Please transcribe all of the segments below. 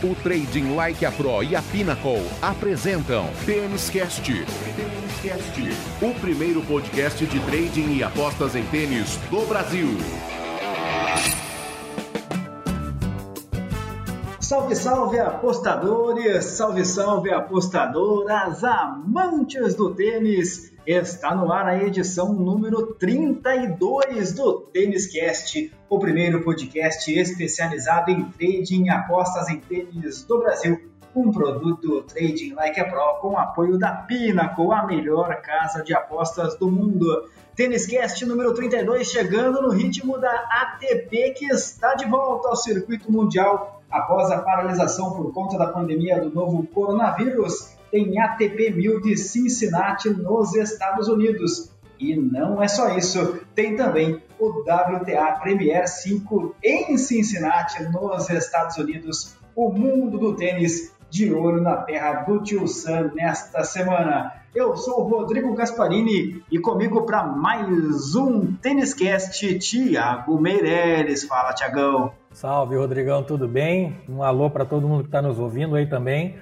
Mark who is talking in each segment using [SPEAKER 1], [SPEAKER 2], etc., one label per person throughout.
[SPEAKER 1] O Trading Like a Pro e a Pinnacle apresentam Tênis Cast. O primeiro podcast de trading e apostas em tênis do Brasil.
[SPEAKER 2] Salve, salve apostadores, salve, salve apostadoras, amantes do tênis. Está no ar a edição número 32 do Tênis Cast, o primeiro podcast especializado em trading e apostas em tênis do Brasil. Um produto Trading Like a Pro com apoio da Pinnacle, a melhor casa de apostas do mundo. Tênis Cast número 32 chegando no ritmo da ATP que está de volta ao circuito mundial após a paralisação por conta da pandemia do novo coronavírus tem ATP 1000 de Cincinnati nos Estados Unidos. E não é só isso, tem também o WTA Premier 5 em Cincinnati, nos Estados Unidos. O mundo do tênis de olho na terra do Tio Sam nesta semana. Eu sou o Rodrigo Gasparini e comigo para mais um Tênis Cast, Thiago Meireles. Fala, Tiagão.
[SPEAKER 3] Salve, Rodrigão, tudo bem? Um alô para todo mundo que está nos ouvindo aí também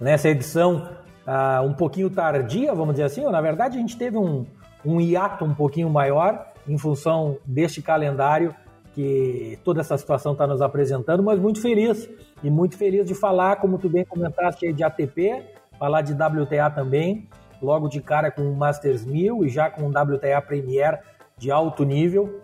[SPEAKER 3] nessa edição uh, um pouquinho tardia, vamos dizer assim, ou na verdade a gente teve um, um hiato um pouquinho maior em função deste calendário que toda essa situação está nos apresentando, mas muito feliz e muito feliz de falar, como tu bem comentaste, de ATP, falar de WTA também, logo de cara com o Masters 1000 e já com o WTA Premier de alto nível.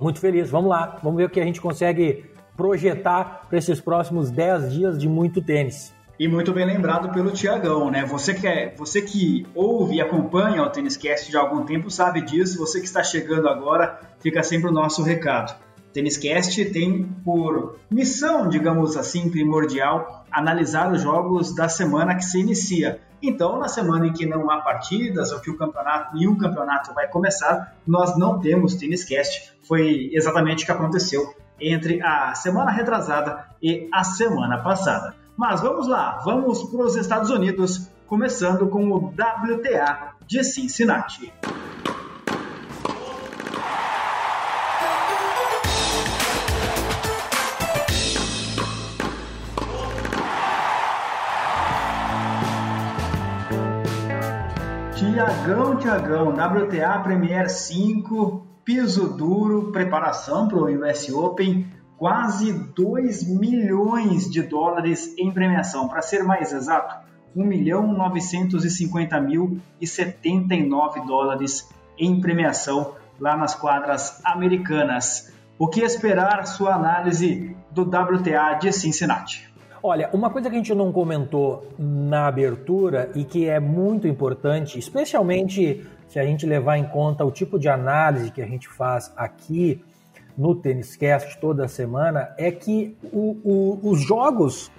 [SPEAKER 3] Muito feliz, vamos lá, vamos ver o que a gente consegue projetar para esses próximos 10 dias de muito tênis.
[SPEAKER 2] E muito bem lembrado pelo Tiagão, né? Você que, é, você que ouve e acompanha o Tênis Cast de algum tempo sabe disso. Você que está chegando agora, fica sempre o nosso recado. O Tênis Cast tem por missão, digamos assim, primordial, analisar os jogos da semana que se inicia. Então, na semana em que não há partidas ou que o campeonato, nenhum campeonato vai começar, nós não temos Tênis Cast. Foi exatamente o que aconteceu entre a semana retrasada e a semana passada. Mas vamos lá, vamos para os Estados Unidos, começando com o WTA de Cincinnati. Tiagão, Tiagão, WTA Premier 5, piso duro, preparação para o US Open, quase 2 milhões de dólares em premiação. Para ser mais exato, 1 milhão 950 mil e 79 dólares em premiação lá nas quadras americanas. O que esperar sua análise do WTA de Cincinnati?
[SPEAKER 3] Olha, uma coisa que a gente não comentou na abertura e que é muito importante, especialmente se a gente levar em conta o tipo de análise que a gente faz aqui no Tênis Cast toda semana é que o, o, os jogos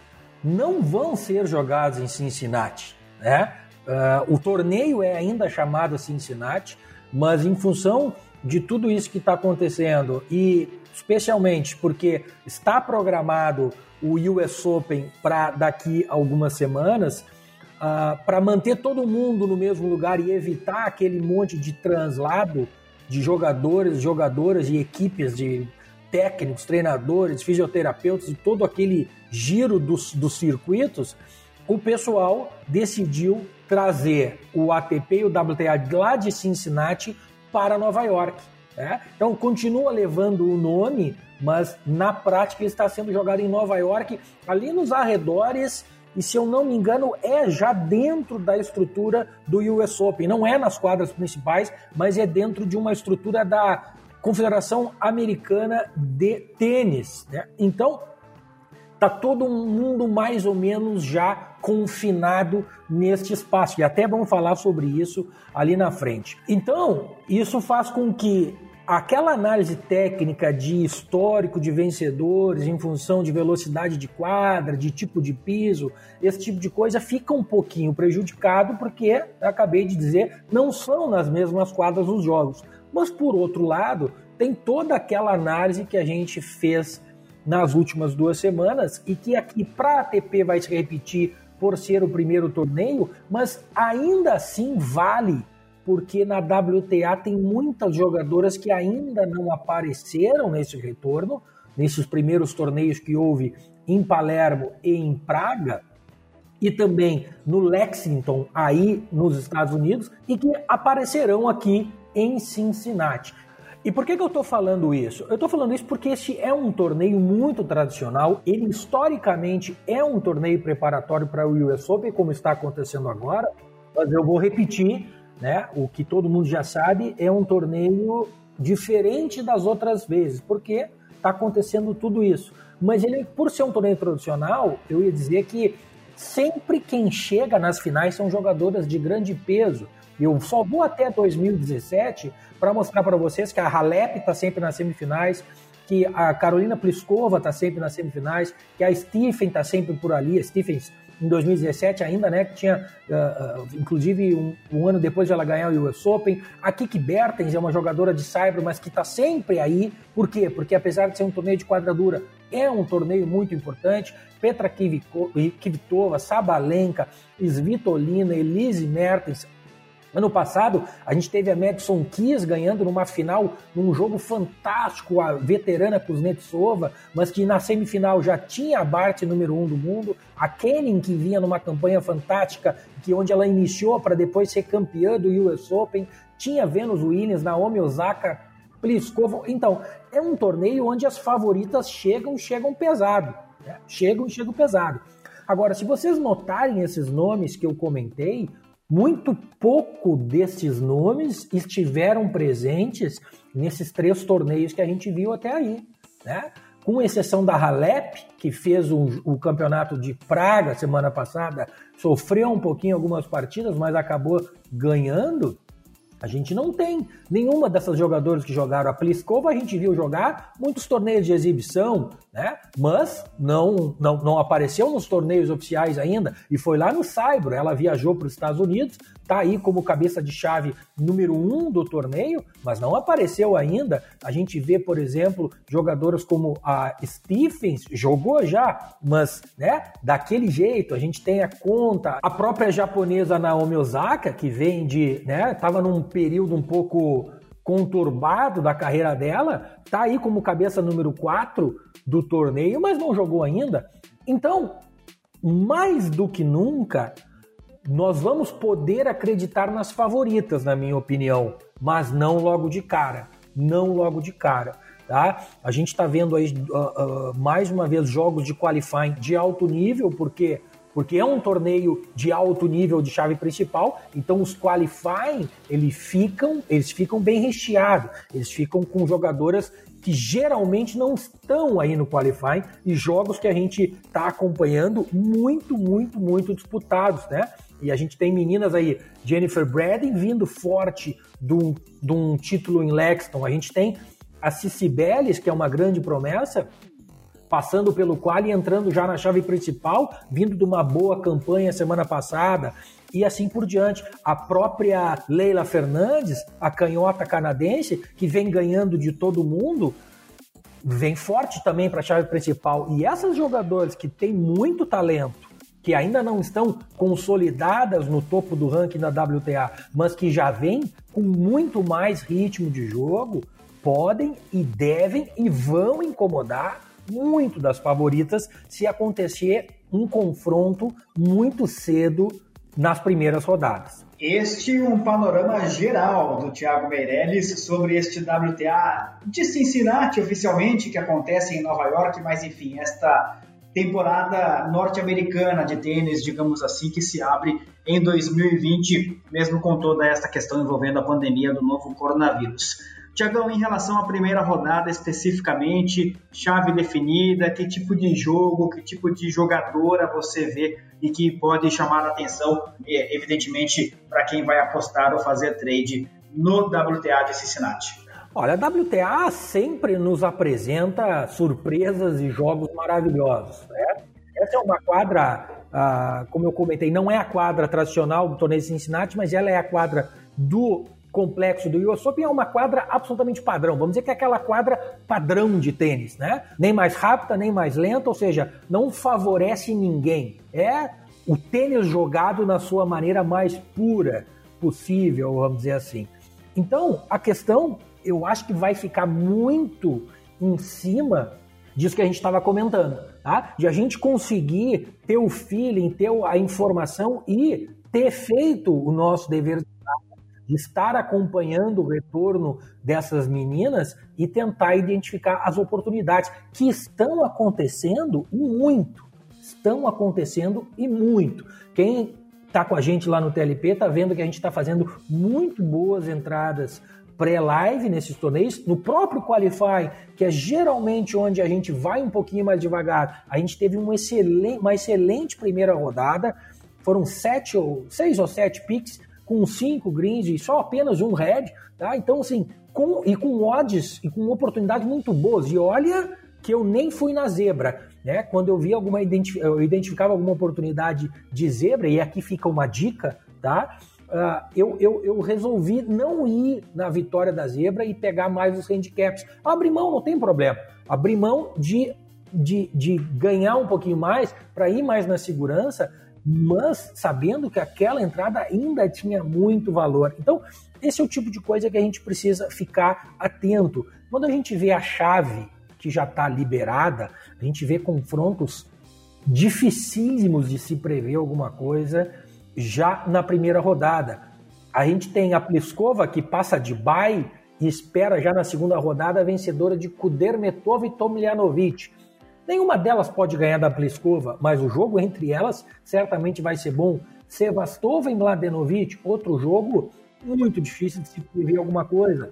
[SPEAKER 3] não vão ser jogados em Cincinnati. Né? Uh, o torneio é ainda chamado Cincinnati, mas em função de tudo isso que está acontecendo e especialmente porque está programado o US Open para daqui algumas semanas, uh, ah, para manter todo mundo no mesmo lugar e evitar aquele monte de translado de jogadores, jogadoras e equipes de técnicos, treinadores, fisioterapeutas e todo aquele giro dos, dos circuitos, o pessoal decidiu trazer o ATP e o WTA lá de Cincinnati para Nova York. Né? Então continua levando o nome, mas na prática ele está sendo jogado em Nova York, ali nos arredores e se eu não me engano é já dentro da estrutura do US Open. Não é nas quadras principais, mas é dentro de uma estrutura da Confederação Americana de Tênis. Né? Então tá todo mundo mais ou menos já confinado neste espaço e até vamos falar sobre isso ali na frente. Então isso faz com que aquela análise técnica de histórico de vencedores em função de velocidade de quadra, de tipo de piso, esse tipo de coisa fica um pouquinho prejudicado porque, acabei de dizer, não são nas mesmas quadras os jogos. Mas por outro lado, tem toda aquela análise que a gente fez nas últimas duas semanas e que aqui para a ATP vai se repetir por ser o primeiro torneio, mas ainda assim vale porque na WTA tem muitas jogadoras que ainda não apareceram nesse retorno, nesses primeiros torneios que houve em Palermo e em Praga, e também no Lexington, aí nos Estados Unidos, e que aparecerão aqui em Cincinnati. E por que, que eu estou falando isso? Eu estou falando isso porque este é um torneio muito tradicional. Ele historicamente é um torneio preparatório para o US Open, como está acontecendo agora. Mas eu vou repetir, né? O que todo mundo já sabe é um torneio diferente das outras vezes, porque está acontecendo tudo isso. Mas ele, por ser um torneio tradicional, eu ia dizer que sempre quem chega nas finais são jogadoras de grande peso. Eu só vou até 2017 para mostrar para vocês que a Halep está sempre nas semifinais, que a Carolina Pliskova está sempre nas semifinais, que a Stephen está sempre por ali, a Stephens em 2017 ainda, né, que tinha, uh, uh, inclusive um, um, ano depois de ela ganhar o US Open. A Kiki Bertens é uma jogadora de cyber, mas que está sempre aí. Por quê? Porque apesar de ser um torneio de quadradura, é um torneio muito importante. Petra Kvitova, Sabalenka, Svitolina, Elise Mertens, Ano passado, a gente teve a Madison Keys ganhando numa final, num jogo fantástico, a veterana Kuznetsova, mas que na semifinal já tinha a Bart número um do mundo, a Kenin que vinha numa campanha fantástica, que onde ela iniciou para depois ser campeã do US Open, tinha Venus Williams, Naomi Osaka, Pliskova. Então, é um torneio onde as favoritas chegam, chegam pesado. Né? Chegam, chegam pesado. Agora, se vocês notarem esses nomes que eu comentei, muito pouco desses nomes estiveram presentes nesses três torneios que a gente viu até aí, né? Com exceção da Halep, que fez o, o campeonato de Praga semana passada, sofreu um pouquinho algumas partidas, mas acabou ganhando. A gente não tem nenhuma dessas jogadoras que jogaram a Pliskova, a gente viu jogar muitos torneios de exibição, né? Mas não, não, não apareceu nos torneios oficiais ainda e foi lá no Saibro. Ela viajou para os Estados Unidos, tá aí como cabeça de chave número um do torneio, mas não apareceu ainda. A gente vê, por exemplo, jogadoras como a Stephens, jogou já, mas né, daquele jeito. A gente tem a conta, a própria japonesa Naomi Osaka, que vem de, né, tava num período um pouco conturbado da carreira dela, tá aí como cabeça número 4 do torneio, mas não jogou ainda. Então, mais do que nunca, nós vamos poder acreditar nas favoritas, na minha opinião, mas não logo de cara. Não logo de cara. Tá? A gente está vendo aí uh, uh, mais uma vez jogos de qualifying de alto nível, porque porque é um torneio de alto nível de chave principal, então os qualifying eles ficam, eles ficam bem recheados, eles ficam com jogadoras que geralmente não estão aí no qualifying e jogos que a gente está acompanhando muito, muito, muito disputados, né? E a gente tem meninas aí, Jennifer Braden vindo forte de um, um título em Lexington. A gente tem a Cici que é uma grande promessa, passando pelo qual e entrando já na chave principal, vindo de uma boa campanha semana passada e assim por diante. A própria Leila Fernandes, a canhota canadense, que vem ganhando de todo mundo, vem forte também para a chave principal. E essas jogadoras que têm muito talento, que ainda não estão consolidadas no topo do ranking da WTA, mas que já vêm com muito mais ritmo de jogo, podem e devem e vão incomodar muito das favoritas se acontecer um confronto muito cedo nas primeiras rodadas.
[SPEAKER 2] Este é um panorama geral do Thiago Meirelles sobre este WTA de Cincinnati oficialmente que acontece em Nova York, mas enfim, esta temporada norte-americana de tênis, digamos assim, que se abre em 2020, mesmo com toda essa questão envolvendo a pandemia do novo coronavírus. Tiagão, em relação à primeira rodada especificamente, chave definida, que tipo de jogo, que tipo de jogadora você vê e que pode chamar a atenção, evidentemente, para quem vai apostar ou fazer trade no WTA de Cincinnati?
[SPEAKER 3] Olha, a WTA sempre nos apresenta surpresas e jogos maravilhosos. Né? Essa é uma quadra, como eu comentei, não é a quadra tradicional do torneio de Cincinnati, mas ela é a quadra do complexo do US Open, é uma quadra absolutamente padrão. Vamos dizer que é aquela quadra padrão de tênis, né? Nem mais rápida, nem mais lenta, ou seja, não favorece ninguém. É o tênis jogado na sua maneira mais pura possível, vamos dizer assim. Então, a questão eu acho que vai ficar muito em cima disso que a gente estava comentando, tá? De a gente conseguir ter o feeling, ter a informação e ter feito o nosso dever de estar acompanhando o retorno dessas meninas e tentar identificar as oportunidades que estão acontecendo muito. Estão acontecendo e muito. Quem está com a gente lá no TLP está vendo que a gente está fazendo muito boas entradas pré-live nesses torneios, no próprio Qualify, que é geralmente onde a gente vai um pouquinho mais devagar, a gente teve um excelente, uma excelente primeira rodada, foram sete ou seis ou sete picks com cinco greens e só apenas um red, tá? Então assim, com, e com odds e com oportunidades muito boas. E olha que eu nem fui na zebra, né? Quando eu vi alguma eu identificava alguma oportunidade de zebra e aqui fica uma dica, tá? Uh, eu, eu, eu, resolvi não ir na vitória da zebra e pegar mais os handicaps. Abrir mão não tem problema. Abrir mão de, de, de ganhar um pouquinho mais para ir mais na segurança, mas sabendo que aquela entrada ainda tinha muito valor. Então, esse é o tipo de coisa que a gente precisa ficar atento. Quando a gente vê a chave que já está liberada, a gente vê confrontos dificílimos de se prever alguma coisa já na primeira rodada. A gente tem a Pliskova que passa de bye e espera já na segunda rodada a vencedora de Kudermetova e Tomljanovic. Nenhuma delas pode ganhar da Pliskova, mas o jogo entre elas certamente vai ser bom. Sevastova e Mladenovic, outro jogo muito difícil de se prever alguma coisa.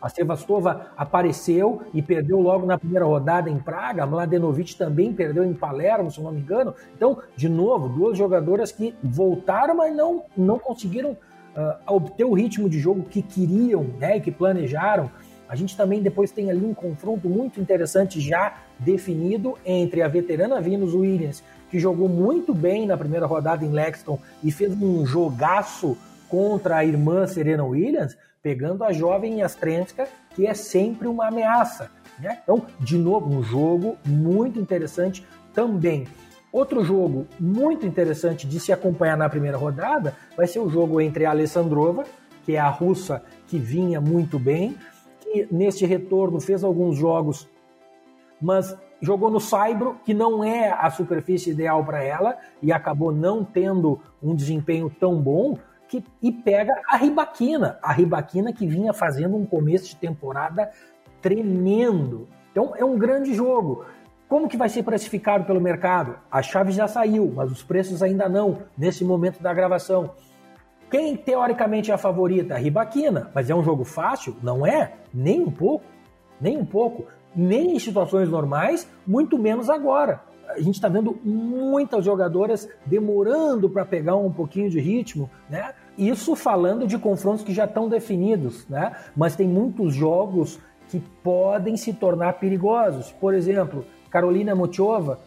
[SPEAKER 3] A Sevastova apareceu e perdeu logo na primeira rodada em Praga. A Mladenovic também perdeu em Palermo, se não me engano. Então, de novo, duas jogadoras que voltaram, mas não, não conseguiram uh, obter o ritmo de jogo que queriam né, e que planejaram. A gente também depois tem ali um confronto muito interessante já definido entre a veterana Venus Williams, que jogou muito bem na primeira rodada em Lexington e fez um jogaço contra a irmã Serena Williams, pegando a jovem Yastrenska, que é sempre uma ameaça. Né? Então, de novo, um jogo muito interessante também. Outro jogo muito interessante de se acompanhar na primeira rodada vai ser o jogo entre a Alessandrova, que é a russa que vinha muito bem, que neste retorno fez alguns jogos, mas jogou no Saibro, que não é a superfície ideal para ela, e acabou não tendo um desempenho tão bom, que, e pega a Ribaquina, a Ribaquina que vinha fazendo um começo de temporada tremendo. Então é um grande jogo. Como que vai ser precificado pelo mercado? A chave já saiu, mas os preços ainda não, nesse momento da gravação. Quem teoricamente é a favorita? A Ribaquina, mas é um jogo fácil? Não é, nem um pouco, nem um pouco. Nem em situações normais, muito menos agora a gente está vendo muitas jogadoras demorando para pegar um pouquinho de ritmo, né? Isso falando de confrontos que já estão definidos, né? Mas tem muitos jogos que podem se tornar perigosos. Por exemplo, Carolina Mochova,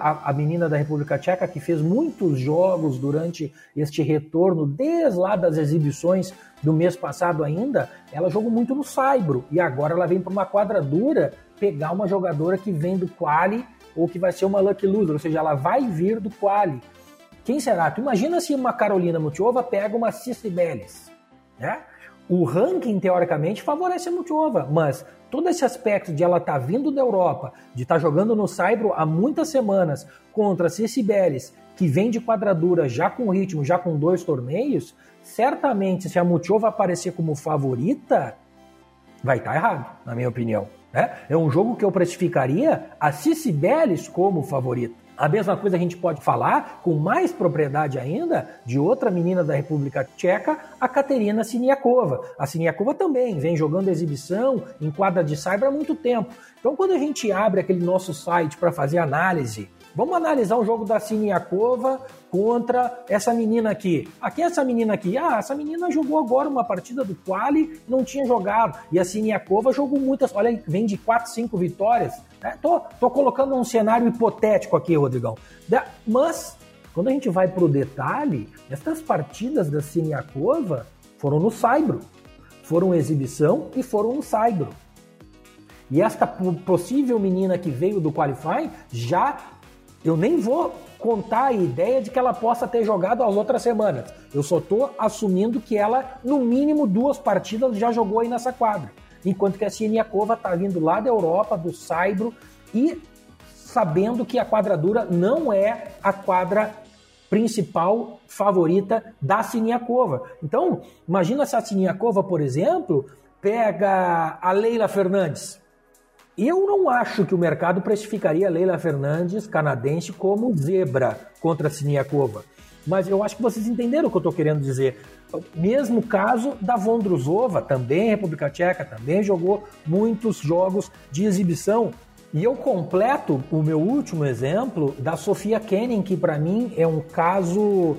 [SPEAKER 3] a, menina da República Tcheca, que fez muitos jogos durante este retorno, desde lá das exibições do mês passado ainda, ela jogou muito no Saibro. E agora ela vem para uma quadradura pegar uma jogadora que vem do quali ou que vai ser uma lucky loser, ou seja, ela vai vir do quali. Quem será? Tu imagina se uma Carolina Mutiova pega uma Bellis, né? O ranking, teoricamente, favorece a Mutiova, mas todo esse aspecto de ela estar tá vindo da Europa, de estar tá jogando no Saibro há muitas semanas contra Cici Bellis, que vem de quadradura já com ritmo, já com dois torneios, certamente se a Mutiova aparecer como favorita, vai estar tá errado, na minha opinião. Né? É um jogo que eu precificaria a Cici como favorita. A mesma coisa a gente pode falar com mais propriedade ainda de outra menina da República Tcheca, a Katerina Siniakova. A Siniakova também vem jogando exibição em quadra de cyber há muito tempo. Então, quando a gente abre aquele nosso site para fazer análise Vamos analisar o jogo da Siniakova contra essa menina aqui. Aqui essa menina aqui. Ah, essa menina jogou agora uma partida do quali, não tinha jogado. E a Siniakova jogou muitas, olha, vem de 4, 5 vitórias. É, tô, tô colocando um cenário hipotético aqui, Rodrigão. Mas, quando a gente vai pro detalhe, essas partidas da Siniakova foram no Saibro. Foram exibição e foram no Saibro. E esta possível menina que veio do Qualify já eu nem vou contar a ideia de que ela possa ter jogado as outras semanas. Eu só estou assumindo que ela, no mínimo, duas partidas já jogou aí nessa quadra. Enquanto que a Siniakova está vindo lá da Europa, do Saibro, e sabendo que a quadradura não é a quadra principal favorita da Siniakova. Então, imagina se a Siniakova, por exemplo, pega a Leila Fernandes. Eu não acho que o mercado precificaria Leila Fernandes, canadense, como zebra contra Siniakova. Mas eu acho que vocês entenderam o que eu estou querendo dizer. Mesmo caso da Vondrusova, também República Tcheca, também jogou muitos jogos de exibição. E eu completo o meu último exemplo da Sofia Kenin, que para mim é um caso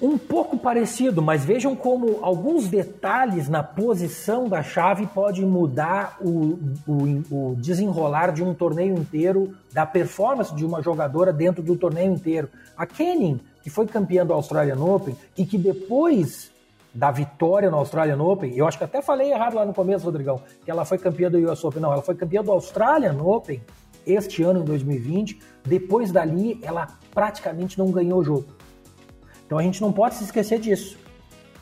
[SPEAKER 3] um pouco parecido, mas vejam como alguns detalhes na posição da chave podem mudar o, o, o, desenrolar de um torneio inteiro, da performance de uma jogadora dentro do torneio inteiro. A Kenin, que foi campeã do Australian Open e que depois da vitória no Australian Open, eu acho que até falei errado lá no começo, Rodrigão, que ela foi campeã do US Open. Não, ela foi campeã do Australian Open este ano, em 2020. Depois dali, ela praticamente não ganhou o jogo. Então a gente não pode se esquecer disso.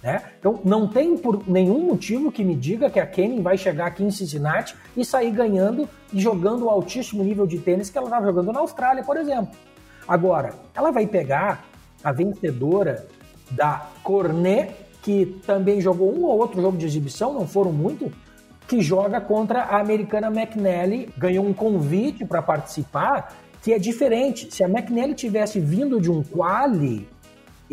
[SPEAKER 3] Né? Então não tem por nenhum motivo que me diga que a Kenin vai chegar aqui em Cincinnati e sair ganhando e jogando o altíssimo nível de tênis que ela estava jogando na Austrália, por exemplo. Agora, ela vai pegar a vencedora da Cornet, que também jogou um ou outro jogo de exibição, não foram muito, que joga contra a americana McNally, ganhou um convite para participar, que é diferente. Se a McNally tivesse vindo de um quali,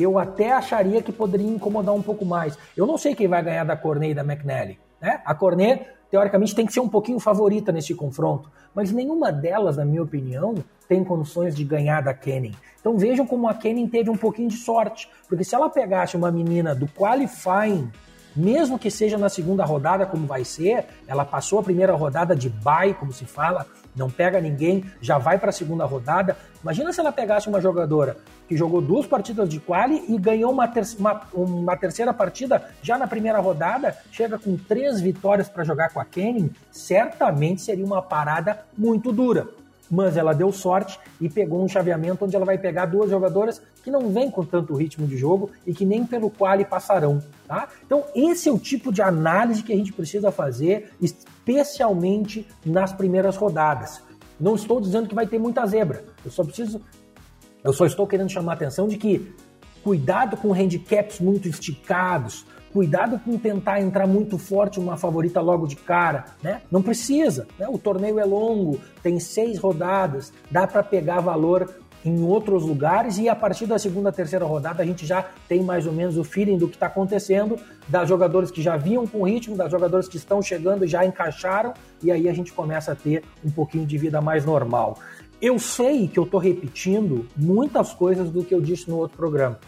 [SPEAKER 3] eu até acharia que poderia incomodar um pouco mais. Eu não sei quem vai ganhar da Cornet e da McNally. Né? A Cornet, teoricamente, tem que ser um pouquinho favorita nesse confronto, mas nenhuma delas, na minha opinião, tem condições de ganhar da Kenny. Então vejam como a Kenny teve um pouquinho de sorte, porque se ela pegasse uma menina do qualifying mesmo que seja na segunda rodada, como vai ser, ela passou a primeira rodada de bye, como se fala, não pega ninguém, já vai para a segunda rodada. Imagina se ela pegasse uma jogadora que jogou duas partidas de quali e ganhou uma, ter uma, uma terceira partida já na primeira rodada, chega com três vitórias para jogar com a Kenny, certamente seria uma parada muito dura mas ela deu sorte e pegou um chaveamento onde ela vai pegar duas jogadoras que não vêm com tanto ritmo de jogo e que nem pelo qual passarão. Tá? Então, esse é o tipo de análise que a gente precisa fazer, especialmente nas primeiras rodadas. Não estou dizendo que vai ter muita zebra, eu só preciso. Eu só estou querendo chamar a atenção de que cuidado com handicaps muito esticados, Cuidado com tentar entrar muito forte uma favorita logo de cara, né? Não precisa, né? O torneio é longo, tem seis rodadas, dá para pegar valor em outros lugares e a partir da segunda, terceira rodada a gente já tem mais ou menos o feeling do que está acontecendo, das jogadores que já vinham com ritmo, das jogadores que estão chegando e já encaixaram e aí a gente começa a ter um pouquinho de vida mais normal. Eu sei que eu estou repetindo muitas coisas do que eu disse no outro programa,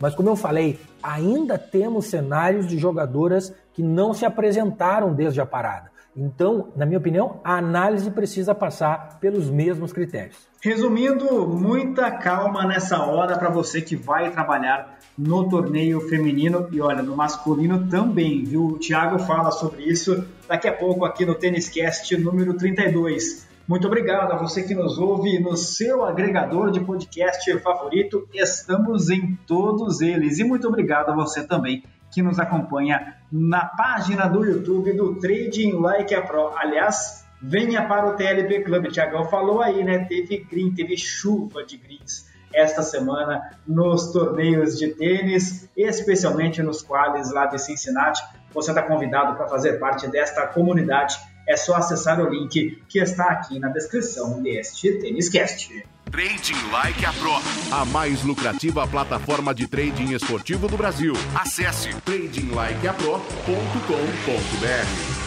[SPEAKER 3] mas como eu falei, ainda temos cenários de jogadoras que não se apresentaram desde a parada. Então, na minha opinião, a análise precisa passar pelos mesmos critérios.
[SPEAKER 2] Resumindo, muita calma nessa hora para você que vai trabalhar no torneio feminino e olha, no masculino também, viu? O Thiago fala sobre isso daqui a pouco aqui no Tênis Cast número 32. Muito obrigado a você que nos ouve no seu agregador de podcast favorito. Estamos em todos eles. E muito obrigado a você também que nos acompanha na página do YouTube do Trading Like a Pro. Aliás, venha para o TLP Club. Tiagão falou aí, né? Teve green, teve chuva de greens esta semana nos torneios de tênis, especialmente nos quales lá de Cincinnati. Você está convidado para fazer parte desta comunidade é só acessar o link que está aqui na descrição deste Têniscast.
[SPEAKER 1] Trading Like a Pro, a mais lucrativa plataforma de trading esportivo do Brasil. Acesse tradinglikeapro.com.br.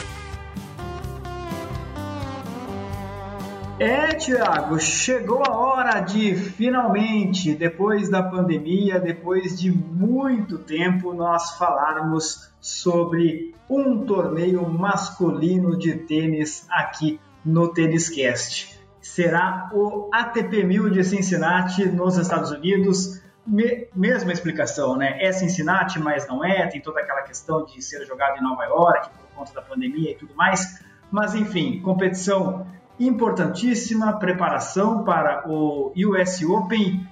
[SPEAKER 2] É, Tiago, chegou a hora de finalmente, depois da pandemia, depois de muito tempo, nós falarmos sobre um torneio masculino de tênis aqui no Tênis Cast. Será o ATP 1000 de Cincinnati nos Estados Unidos. Me, mesma explicação, né? É Cincinnati, mas não é. Tem toda aquela questão de ser jogado em Nova York por conta da pandemia e tudo mais. Mas enfim, competição importantíssima, preparação para o US Open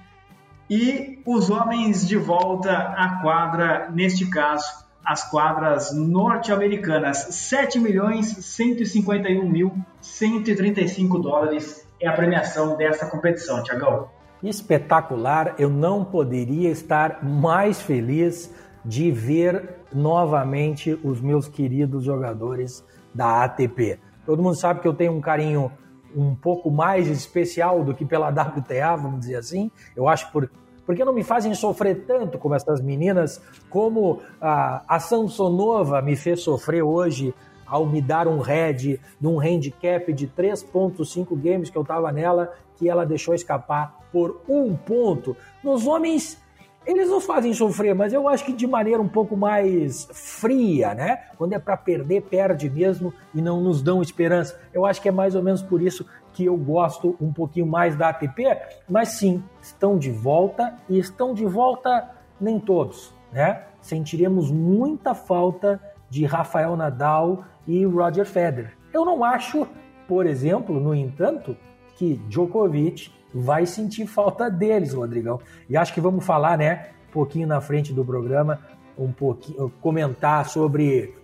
[SPEAKER 2] e os homens de volta à quadra, neste caso as quadras norte-americanas. 7 milhões 151 mil 135 dólares é a premiação dessa competição, Tiagão?
[SPEAKER 3] Espetacular, eu não poderia estar mais feliz de ver novamente os meus queridos jogadores da ATP. Todo mundo sabe que eu tenho um carinho um pouco mais especial do que pela WTA, vamos dizer assim. Eu acho por, porque não me fazem sofrer tanto como essas meninas, como a, a Samsonova me fez sofrer hoje ao me dar um head num handicap de 3.5 games que eu estava nela, que ela deixou escapar por um ponto. Nos homens eles nos fazem sofrer, mas eu acho que de maneira um pouco mais fria, né? Quando é para perder, perde mesmo e não nos dão esperança. Eu acho que é mais ou menos por isso que eu gosto um pouquinho mais da ATP, mas sim, estão de volta e estão de volta nem todos, né? Sentiremos muita falta de Rafael Nadal e Roger Federer. Eu não acho, por exemplo, no entanto, que Djokovic vai sentir falta deles, Rodrigão. E acho que vamos falar, né, um pouquinho na frente do programa, um pouquinho, comentar sobre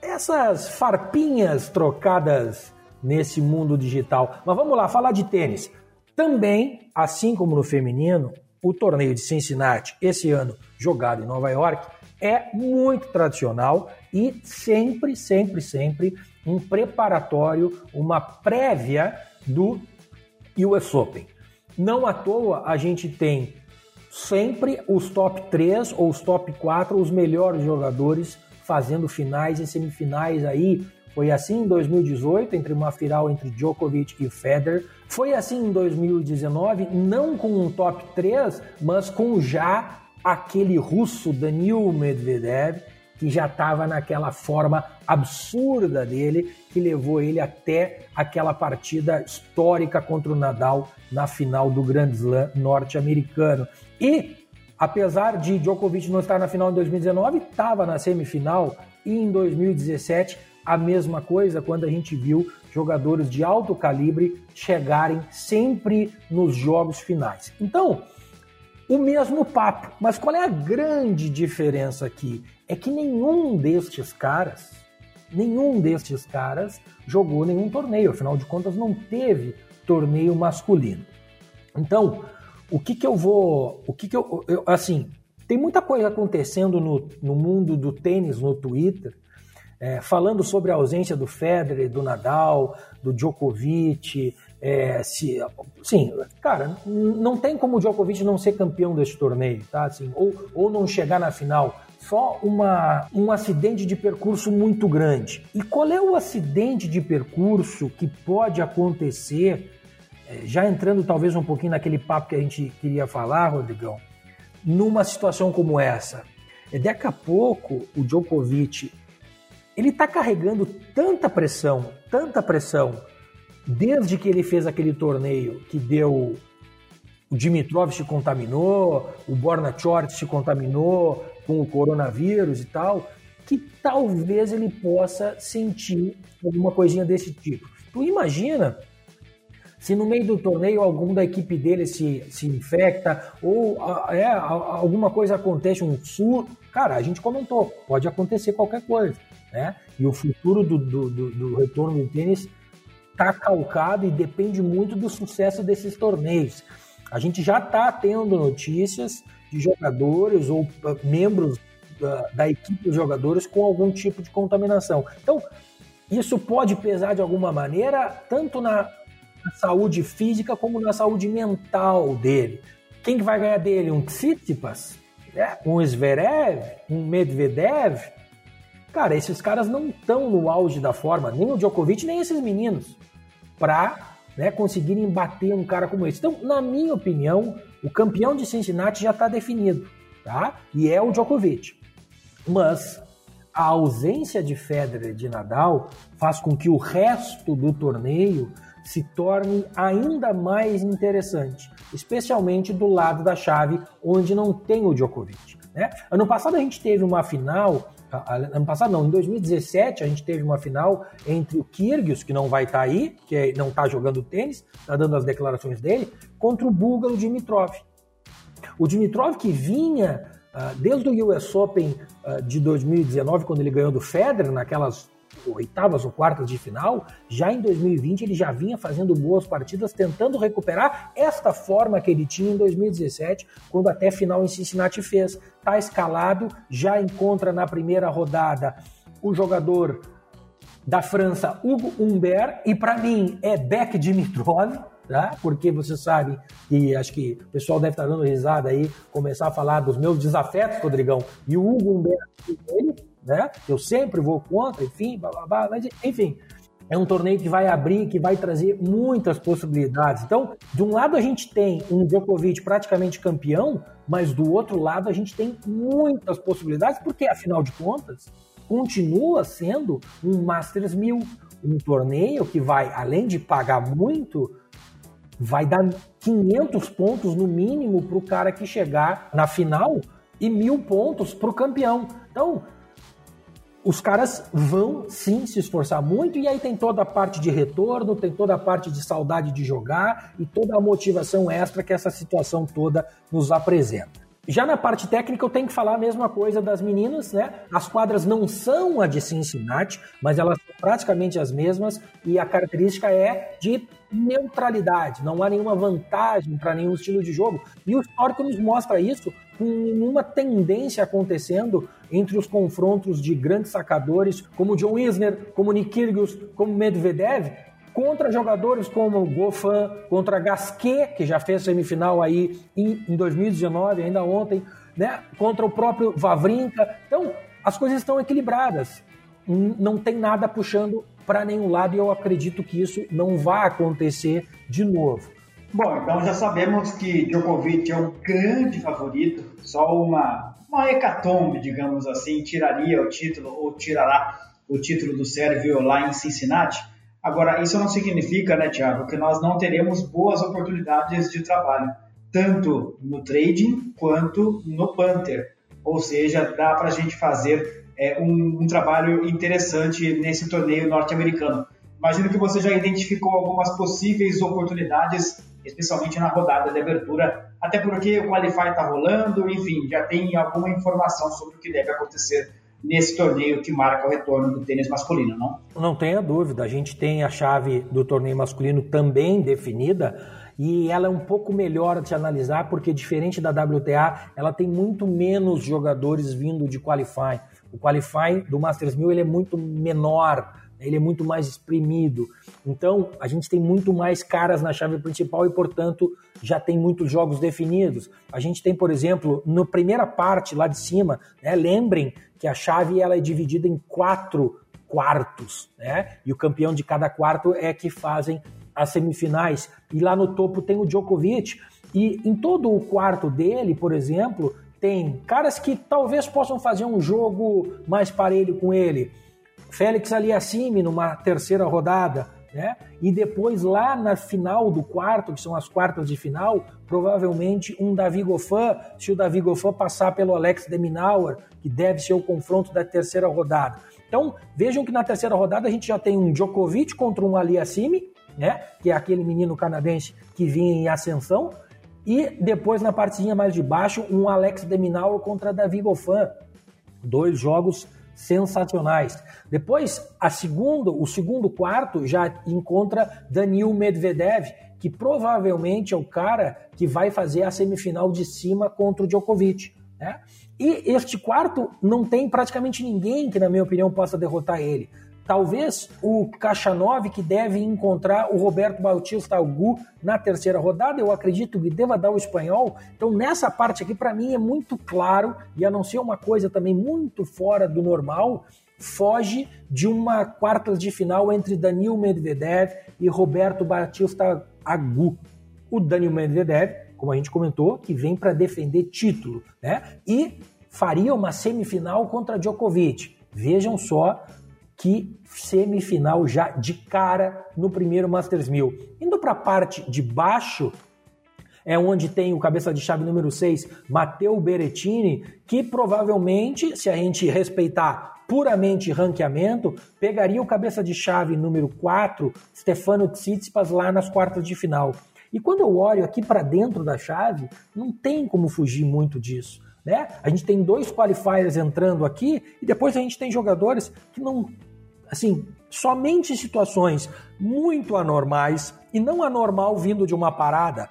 [SPEAKER 3] essas farpinhas trocadas nesse mundo digital. Mas vamos lá, falar de tênis. Também, assim como no feminino, o torneio de Cincinnati, esse ano jogado em Nova York, é muito tradicional e sempre, sempre, sempre um preparatório, uma prévia do US Open. Não à toa a gente tem sempre os top 3 ou os top 4, os melhores jogadores fazendo finais e semifinais aí. Foi assim em 2018, entre uma final entre Djokovic e Federer. Foi assim em 2019, não com um top 3, mas com já aquele russo Danil Medvedev que já estava naquela forma absurda dele, que levou ele até aquela partida histórica contra o Nadal na final do Grand Slam norte-americano. E, apesar de Djokovic não estar na final em 2019, estava na semifinal e em 2017 a mesma coisa quando a gente viu jogadores de alto calibre chegarem sempre nos jogos finais. Então, o mesmo papo. Mas qual é a grande diferença aqui? É que nenhum destes caras, nenhum destes caras jogou nenhum torneio, afinal de contas não teve torneio masculino. Então, o que que eu vou, o que que eu, eu assim, tem muita coisa acontecendo no, no mundo do tênis no Twitter, é, falando sobre a ausência do Federer, do Nadal, do Djokovic, é, se, sim, cara, não tem como o Djokovic não ser campeão desse torneio, tá? Assim, ou, ou não chegar na final. Só uma, um acidente de percurso muito grande. E qual é o acidente de percurso que pode acontecer, é, já entrando talvez um pouquinho naquele papo que a gente queria falar, Rodrigão, numa situação como essa? É, daqui a pouco o Djokovic ele está carregando tanta pressão, tanta pressão desde que ele fez aquele torneio que deu o Dimitrov se contaminou, o Borna Chort se contaminou com o coronavírus e tal, que talvez ele possa sentir alguma coisinha desse tipo. Tu imagina se no meio do torneio algum da equipe dele se, se infecta ou é, alguma coisa acontece, um surto. Cara, a gente comentou, pode acontecer qualquer coisa. Né? E o futuro do, do, do, do retorno do tênis está calcado e depende muito do sucesso desses torneios. A gente já está tendo notícias de jogadores ou uh, membros da, da equipe dos jogadores com algum tipo de contaminação. Então, isso pode pesar de alguma maneira, tanto na, saúde física como na saúde mental dele. Quem que vai ganhar dele? Um Tsitsipas? É, um Zverev? Um Medvedev? Cara, esses caras não estão no auge da forma, nem o Djokovic, nem esses meninos para né, conseguirem bater um cara como esse. Então, na minha opinião, o campeão de Cincinnati já está definido, tá? E é o Djokovic. Mas a ausência de Federer e de Nadal faz com que o resto do torneio se torne ainda mais interessante, especialmente do lado da chave onde não tem o Djokovic. Né? Ano passado a gente teve uma final Ano passado não, em 2017 a gente teve uma final entre o Kyrgios, que não vai estar tá aí, que é, não está jogando tênis, está dando as declarações dele, contra o búlgaro Dimitrov. O Dimitrov que vinha uh, desde o US Open uh, de 2019, quando ele ganhou do Federer, naquelas oitavas ou quartas de final, já em 2020 ele já vinha fazendo boas partidas, tentando recuperar esta forma que ele tinha em 2017, quando até final em Cincinnati fez. Está escalado, já encontra na primeira rodada o jogador da França, Hugo Humbert, e para mim é Beck Dimitrov, tá? porque você sabe que acho que o pessoal deve estar dando risada aí, começar a falar dos meus desafetos, Rodrigão, e o Hugo Humbert, ele, né? eu sempre vou contra, enfim, blá, blá, blá, mas, enfim, é um torneio que vai abrir, que vai trazer muitas possibilidades. Então, de um lado a gente tem um Djokovic praticamente campeão, mas do outro lado a gente tem muitas possibilidades, porque afinal de contas, continua sendo um Masters 1000, um torneio que vai, além de pagar muito, vai dar 500 pontos no mínimo para o cara que chegar na final e mil pontos para o campeão. Então, os caras vão sim se esforçar muito, e aí tem toda a parte de retorno, tem toda a parte de saudade de jogar e toda a motivação extra que essa situação toda nos apresenta. Já na parte técnica, eu tenho que falar a mesma coisa das meninas, né? As quadras não são a de Cincinnati, mas elas são praticamente as mesmas e a característica é de neutralidade. Não há nenhuma vantagem para nenhum estilo de jogo. E o histórico nos mostra isso com uma tendência acontecendo entre os confrontos de grandes sacadores como John Isner, como Nick Kyrgios, como Medvedev, contra jogadores como Gofan, contra Gasquet, que já fez semifinal aí em 2019, ainda ontem, né? contra o próprio Vavrinka. Então, as coisas estão equilibradas. Não tem nada puxando para nenhum lado e eu acredito que isso não vai acontecer de novo.
[SPEAKER 2] Bom, então já sabemos que Djokovic é um grande favorito, só uma, uma hecatombe, digamos assim, tiraria o título ou tirará o título do Sérvio lá em Cincinnati. Agora, isso não significa, né, Tiago, que nós não teremos boas oportunidades de trabalho, tanto no trading quanto no Panther. Ou seja, dá para a gente fazer é, um, um trabalho interessante nesse torneio norte-americano. Imagino que você já identificou algumas possíveis oportunidades, especialmente na rodada de abertura, até porque o Qualify está rolando, enfim, já tem alguma informação sobre o que deve acontecer nesse torneio que marca o retorno do tênis masculino, não?
[SPEAKER 3] Não tenha dúvida, a gente tem a chave do torneio masculino também definida e ela é um pouco melhor de analisar porque diferente da WTA, ela tem muito menos jogadores vindo de qualify. O qualify do Masters 1000 ele é muito menor, ele é muito mais exprimido. Então, a gente tem muito mais caras na chave principal e, portanto, já tem muitos jogos definidos. A gente tem, por exemplo, na primeira parte lá de cima, né, lembrem que a chave ela é dividida em quatro quartos, né? E o campeão de cada quarto é que fazem as semifinais. E lá no topo tem o Djokovic. E em todo o quarto dele, por exemplo, tem caras que talvez possam fazer um jogo mais parelho com ele. Félix Aliassime numa terceira rodada, né? E depois lá na final do quarto, que são as quartas de final, provavelmente um Davi Goffin, se o Davi Goffin passar pelo Alex Deminauer, que deve ser o confronto da terceira rodada. Então, vejam que na terceira rodada a gente já tem um Djokovic contra um Aliassime, né? Que é aquele menino canadense que vinha em ascensão, e depois na partezinha mais de baixo, um Alex Deminauer contra Davi Goffin. Dois jogos sensacionais. Depois, a segunda, o segundo quarto já encontra Daniil Medvedev, que provavelmente é o cara que vai fazer a semifinal de cima contra o Djokovic. Né? E este quarto não tem praticamente ninguém que, na minha opinião, possa derrotar ele. Talvez o Kachanov, que deve encontrar o Roberto Bautista Agu na terceira rodada, eu acredito que deva dar o espanhol. Então, nessa parte aqui, para mim, é muito claro, e a não ser uma coisa também muito fora do normal, foge de uma quarta de final entre Daniel Medvedev e Roberto Bautista Agu. O Daniel Medvedev, como a gente comentou, que vem para defender título, né? E faria uma semifinal contra Djokovic. Vejam só que semifinal já de cara no primeiro Masters 1000. Indo para a parte de baixo, é onde tem o cabeça de chave número 6, Matteo Berettini, que provavelmente, se a gente respeitar puramente ranqueamento, pegaria o cabeça de chave número 4, Stefano Tsitsipas, lá nas quartas de final. E quando eu olho aqui para dentro da chave, não tem como fugir muito disso. Né? A gente tem dois qualifiers entrando aqui e depois a gente tem jogadores que não assim, somente situações muito anormais e não anormal vindo de uma parada,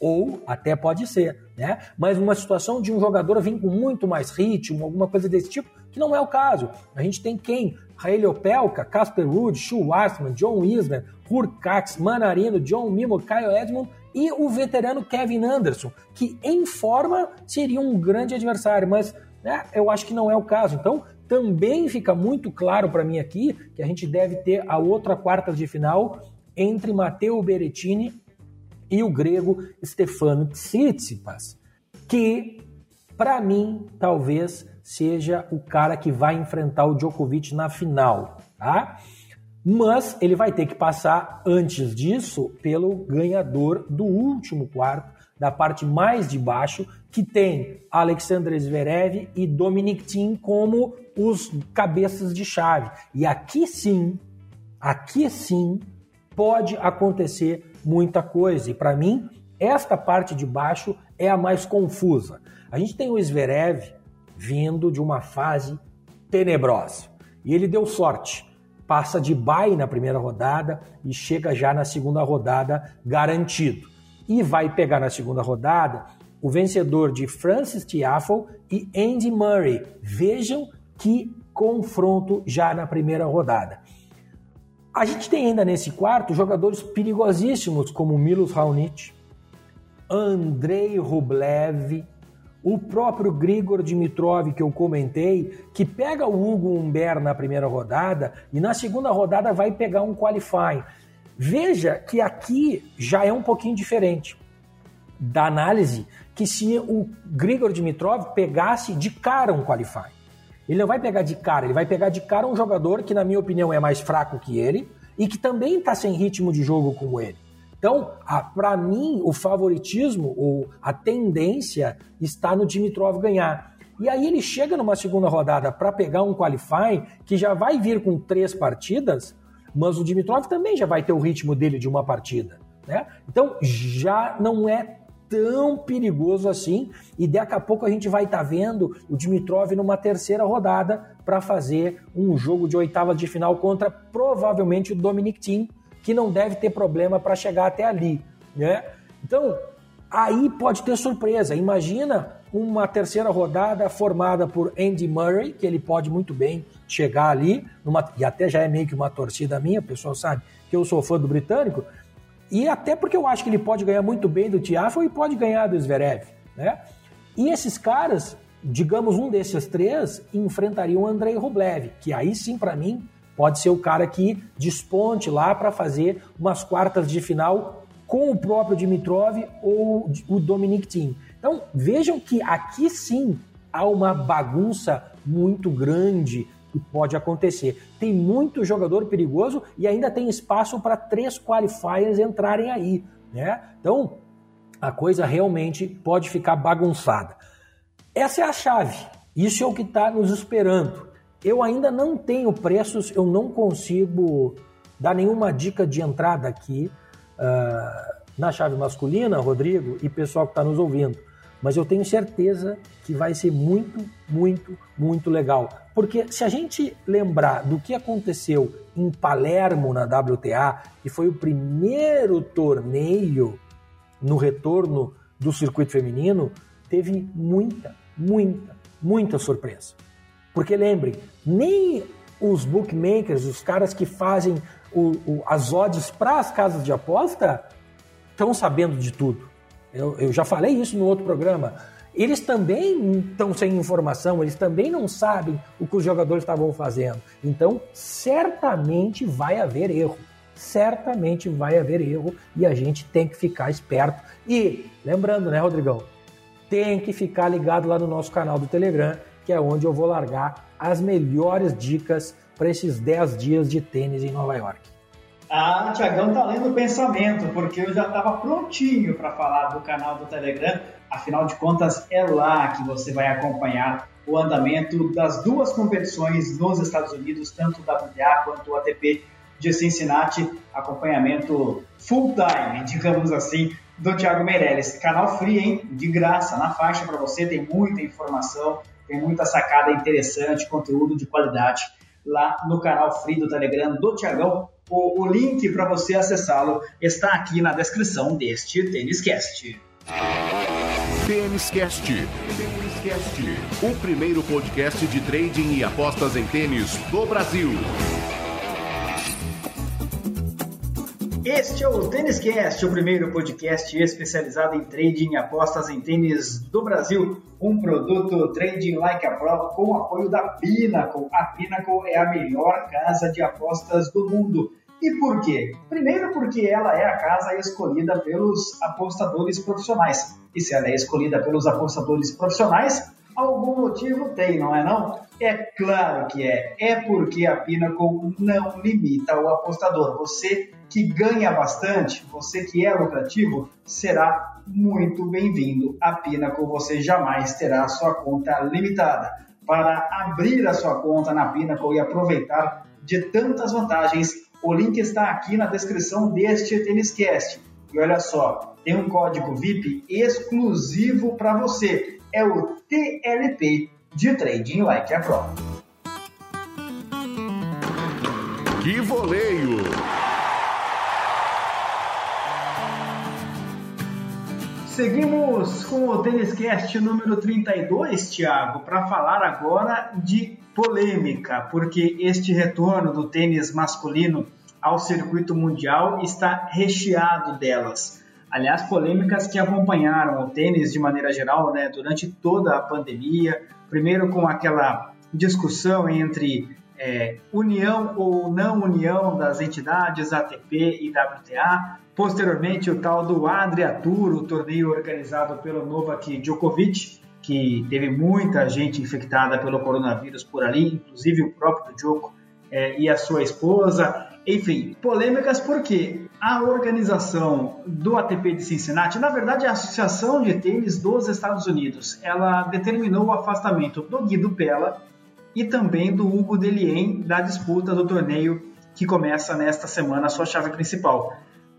[SPEAKER 3] ou até pode ser, né? Mas uma situação de um jogador vir com muito mais ritmo, alguma coisa desse tipo, que não é o caso. A gente tem quem? Rael Opelka, Casper Ruud, Shu Warsman, John Isner, Hurkacz, Manarino, John Mimo, Kyle Edmund e o veterano Kevin Anderson, que em forma seria um grande adversário, mas né, eu acho que não é o caso. Então, também fica muito claro para mim aqui que a gente deve ter a outra quarta de final entre Matteo Berrettini e o grego Stefano Tsitsipas, que para mim talvez seja o cara que vai enfrentar o Djokovic na final, tá? Mas ele vai ter que passar antes disso pelo ganhador do último quarto, da parte mais de baixo, que tem Alexander Zverev e Dominic Thiem como os cabeças de chave. E aqui sim, aqui sim pode acontecer muita coisa. E para mim, esta parte de baixo é a mais confusa. A gente tem o Zverev vindo de uma fase tenebrosa. E ele deu sorte. Passa de bye na primeira rodada e chega já na segunda rodada garantido. E vai pegar na segunda rodada o vencedor de Francis Tiafoe e Andy Murray. Vejam que confronto já na primeira rodada. A gente tem ainda nesse quarto jogadores perigosíssimos como Milos Raonic, Andrei Rublev, o próprio Grigor Dimitrov que eu comentei, que pega o Hugo Umber na primeira rodada e na segunda rodada vai pegar um qualifying. Veja que aqui já é um pouquinho diferente da análise que se o Grigor Dimitrov pegasse de cara um qualifying. Ele não vai pegar de cara, ele vai pegar de cara um jogador que, na minha opinião, é mais fraco que ele e que também está sem ritmo de jogo como ele. Então, para mim, o favoritismo ou a tendência está no Dimitrov ganhar. E aí ele chega numa segunda rodada para pegar um qualifying que já vai vir com três partidas, mas o Dimitrov também já vai ter o ritmo dele de uma partida. Né? Então já não é tão perigoso assim. E daqui a pouco a gente vai estar tá vendo o Dimitrov numa terceira rodada para fazer um jogo de oitava de final contra provavelmente o Dominic Thiem, que não deve ter problema para chegar até ali. Né? Então, aí pode ter surpresa. Imagina uma terceira rodada formada por Andy Murray, que ele pode muito bem chegar ali, numa, e até já é meio que uma torcida minha, o pessoal sabe que eu sou fã do britânico, e até porque eu acho que ele pode ganhar muito bem do Tiafo e pode ganhar do Zverev, né? E esses caras, digamos um desses três, enfrentariam o Andrei Rublev, que aí sim para mim pode ser o cara que desponte lá para fazer umas quartas de final com o próprio Dimitrov ou o Dominic Thiem. Então vejam que aqui sim há uma bagunça muito grande que pode acontecer. Tem muito jogador perigoso e ainda tem espaço para três qualifiers entrarem aí, né? Então, a coisa realmente pode ficar bagunçada. Essa é a chave. Isso é o que está nos esperando. Eu ainda não tenho preços, eu não consigo dar nenhuma dica de entrada aqui uh, na chave masculina, Rodrigo, e pessoal que está nos ouvindo mas eu tenho certeza que vai ser muito, muito, muito legal. Porque se a gente lembrar do que aconteceu em Palermo na WTA, que foi o primeiro torneio no retorno do circuito feminino, teve muita, muita, muita surpresa. Porque lembrem, nem os bookmakers, os caras que fazem o, o, as odds para as casas de aposta, estão sabendo de tudo. Eu, eu já falei isso no outro programa. Eles também estão sem informação, eles também não sabem o que os jogadores estavam fazendo. Então, certamente vai haver erro. Certamente vai haver erro e a gente tem que ficar esperto. E, lembrando, né, Rodrigão? Tem que ficar ligado lá no nosso canal do Telegram, que é onde eu vou largar as melhores dicas para esses 10 dias de tênis em Nova York.
[SPEAKER 2] Ah, Tiagão tá lendo o pensamento, porque eu já estava prontinho para falar do canal do Telegram. Afinal de contas, é lá que você vai acompanhar o andamento das duas competições nos Estados Unidos, tanto o WTA quanto o ATP de Cincinnati. Acompanhamento full time, digamos assim, do Thiago Meirelles. Canal free, hein? De graça, na faixa para você. Tem muita informação, tem muita sacada interessante, conteúdo de qualidade lá no canal Free do Telegram do Tiagão. O, o link para você acessá-lo está aqui na descrição deste Tênis Cast.
[SPEAKER 1] Tênis Cast. Tênis Cast. O primeiro podcast de trading e apostas em tênis do Brasil.
[SPEAKER 2] Este é o Tênis Cast, o primeiro podcast especializado em trading e apostas em tênis do Brasil. Um produto Trading Like a Pro com o apoio da Pinnacle. A Pinnacle é a melhor casa de apostas do mundo. E por quê? Primeiro porque ela é a casa escolhida pelos apostadores profissionais. E se ela é escolhida pelos apostadores profissionais, algum motivo tem, não é não? É claro que é. É porque a Pinnacle não limita o apostador. Você que ganha bastante, você que é lucrativo, será muito bem-vindo à Pinnacle. Você jamais terá sua conta limitada. Para abrir a sua conta na Pinnacle e aproveitar de tantas vantagens, o link está aqui na descrição deste Têniscast. E olha só, tem um código VIP exclusivo para você. É o TLP de Trading Like a Pro.
[SPEAKER 1] Que voleio!
[SPEAKER 2] Seguimos com o Têniscast número 32, Thiago, para falar agora de polêmica, porque este retorno do tênis masculino ao circuito mundial está recheado delas. Aliás, polêmicas que acompanharam o tênis de maneira geral né, durante toda a pandemia. Primeiro, com aquela discussão entre é, união ou não união das entidades ATP e WTA. Posteriormente, o tal do Adria Tour, o torneio organizado pelo Novak Djokovic, que teve muita gente infectada pelo coronavírus por ali, inclusive o próprio Djoko é, e a sua esposa. Enfim, polêmicas porque a organização do ATP de Cincinnati, na verdade, é a Associação de Tênis dos Estados Unidos, ela determinou o afastamento do Guido Pella e também do Hugo Delien da disputa do torneio que começa nesta semana a sua chave principal.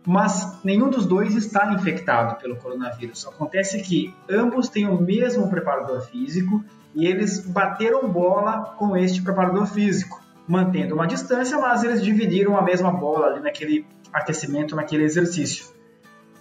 [SPEAKER 2] Mas nenhum dos dois está infectado pelo coronavírus. Acontece que ambos têm o mesmo preparador físico e eles bateram bola com este preparador físico, mantendo uma distância, mas eles dividiram a mesma bola ali naquele aquecimento, naquele exercício.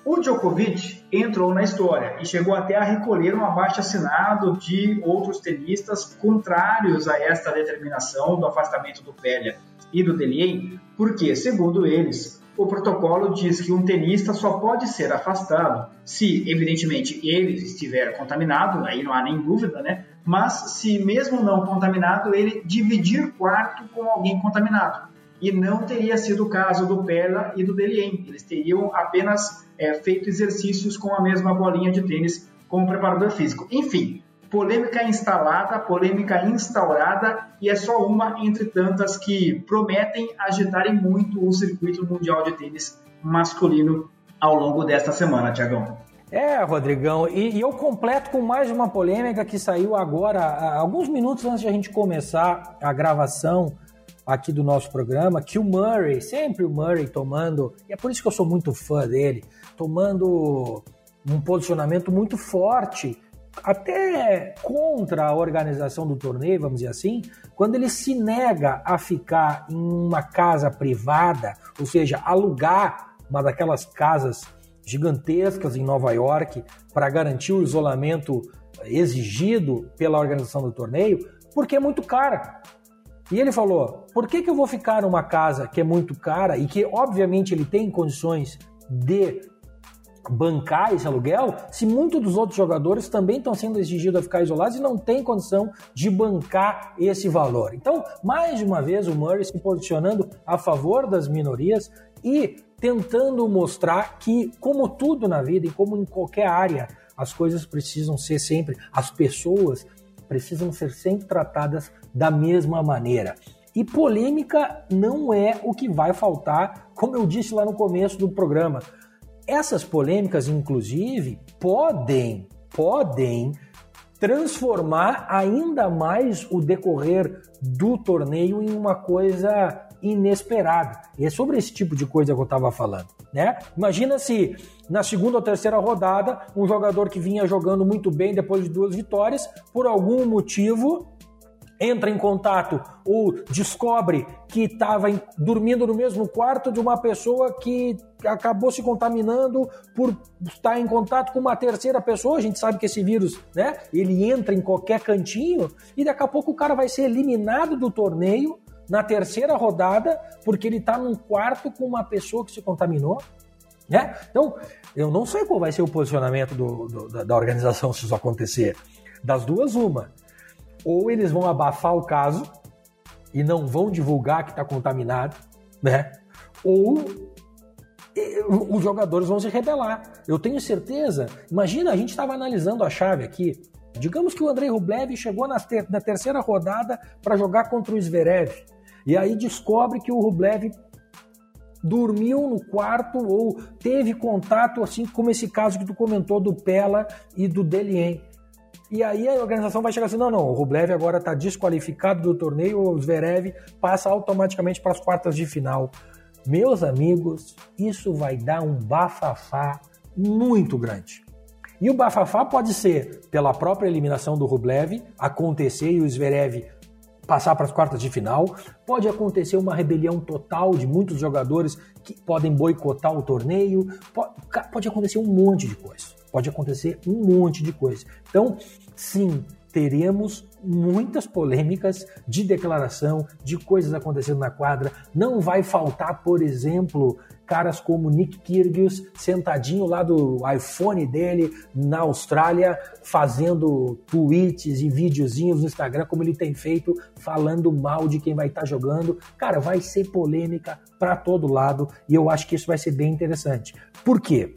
[SPEAKER 2] O Djokovic entrou na história e chegou até a recolher um abaixo assinado de outros tenistas contrários a esta determinação do afastamento do Pella e do Delier, porque, segundo eles, o protocolo diz que um tenista só pode ser afastado se, evidentemente, ele estiver contaminado, aí não há nem dúvida, né? Mas se mesmo não contaminado, ele dividir quarto com alguém contaminado e não teria sido o caso do Perla e do Delien. Eles teriam apenas é, feito exercícios com a mesma bolinha de tênis com o preparador físico. Enfim, polêmica instalada, polêmica instaurada e é só uma entre tantas que prometem agitarem muito o circuito mundial de tênis masculino ao longo desta semana, Tiagão.
[SPEAKER 3] É, Rodrigão, e, e, eu completo com mais uma polêmica que saiu agora, alguns minutos antes de a gente começar a gravação aqui do nosso programa, que o Murray, sempre o Murray tomando, e é por isso que eu sou muito fã dele, tomando um posicionamento muito forte, até contra a organização do torneio, vamos dizer assim, quando ele se nega a ficar em uma casa privada, ou seja, alugar uma daquelas casas gigantescas em Nova York para garantir o isolamento exigido pela organização do torneio, porque é muito cara. E ele falou: por que, que eu vou ficar numa casa que é muito cara e que, obviamente, ele tem condições de bancar esse aluguel, se muitos dos outros jogadores também estão sendo exigidos a ficar isolados e não tem condição de bancar esse valor. Então, mais uma vez, o Murray se posicionando a favor das minorias e tentando mostrar que, como tudo na vida e como em qualquer área, as coisas precisam ser sempre, as pessoas precisam ser sempre tratadas da mesma maneira. E polêmica não é o que vai faltar, como eu disse lá no começo do programa. Essas polêmicas, inclusive, podem, podem transformar ainda mais o decorrer do torneio em uma coisa inesperada. E é sobre esse tipo de coisa que eu estava falando. Né? Imagina se na segunda ou terceira rodada um jogador que vinha jogando muito bem depois de duas vitórias, por algum motivo entra em contato ou descobre que estava dormindo no mesmo quarto de uma pessoa que acabou se contaminando por estar em contato com uma terceira pessoa. A gente sabe que esse vírus, né? Ele entra em qualquer cantinho e daqui a pouco o cara vai ser eliminado do torneio na terceira rodada porque ele está num quarto com uma pessoa que se contaminou. Né? Então, eu não sei qual vai ser o posicionamento do, do, da organização se isso acontecer. Das duas, uma ou eles vão abafar o caso e não vão divulgar que está contaminado, né? Ou os jogadores vão se rebelar. Eu tenho certeza. Imagina, a gente estava analisando a chave aqui. Digamos que o Andrei Rublev chegou na, ter na terceira rodada para jogar contra o Zverev. E aí descobre que o Rublev dormiu no quarto ou teve contato, assim como esse caso que tu comentou do Pella e do Delien. E aí a organização vai chegar assim: não, não, o Rublev agora está desqualificado do torneio, o Zverev passa automaticamente para as quartas de final. Meus amigos, isso vai dar um bafafá muito grande. E o bafafá pode ser pela própria eliminação do Rublev acontecer e o Zverev passar para as quartas de final, pode acontecer uma rebelião total de muitos jogadores que podem boicotar o torneio, pode, pode acontecer um monte de coisa. Pode acontecer um monte de coisa. Então, sim, teremos muitas polêmicas de declaração, de coisas acontecendo na quadra. Não vai faltar, por exemplo, caras como Nick Kyrgios sentadinho lá do iPhone dele na Austrália, fazendo tweets e videozinhos no Instagram, como ele tem feito, falando mal de quem vai estar tá jogando. Cara, vai ser polêmica para todo lado e eu acho que isso vai ser bem interessante. Por quê?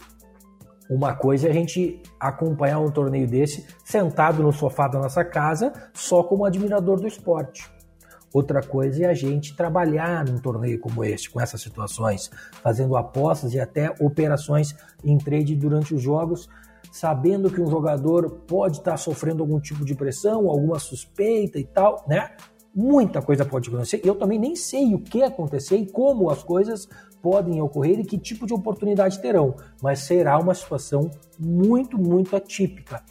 [SPEAKER 3] Uma coisa é a gente acompanhar um torneio desse sentado no sofá da nossa casa, só como admirador do esporte. Outra coisa é a gente trabalhar num torneio como este, com essas situações, fazendo apostas e até operações em trade durante os jogos, sabendo que um jogador pode estar sofrendo algum tipo de pressão, alguma suspeita e tal, né? Muita coisa pode acontecer. Eu também nem sei o que acontecer e como as coisas podem ocorrer e que tipo de oportunidade terão, mas será uma situação muito, muito atípica.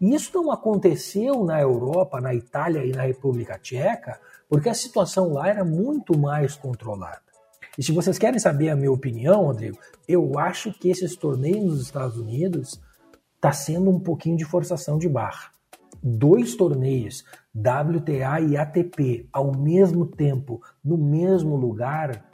[SPEAKER 3] Isso não aconteceu na Europa, na Itália e na República Tcheca, porque a situação lá era muito mais controlada. E se vocês querem saber a minha opinião, Rodrigo, eu acho que esses torneios nos Estados Unidos está sendo um pouquinho de forçação de barra. Dois torneios, WTA e ATP, ao mesmo tempo, no mesmo lugar,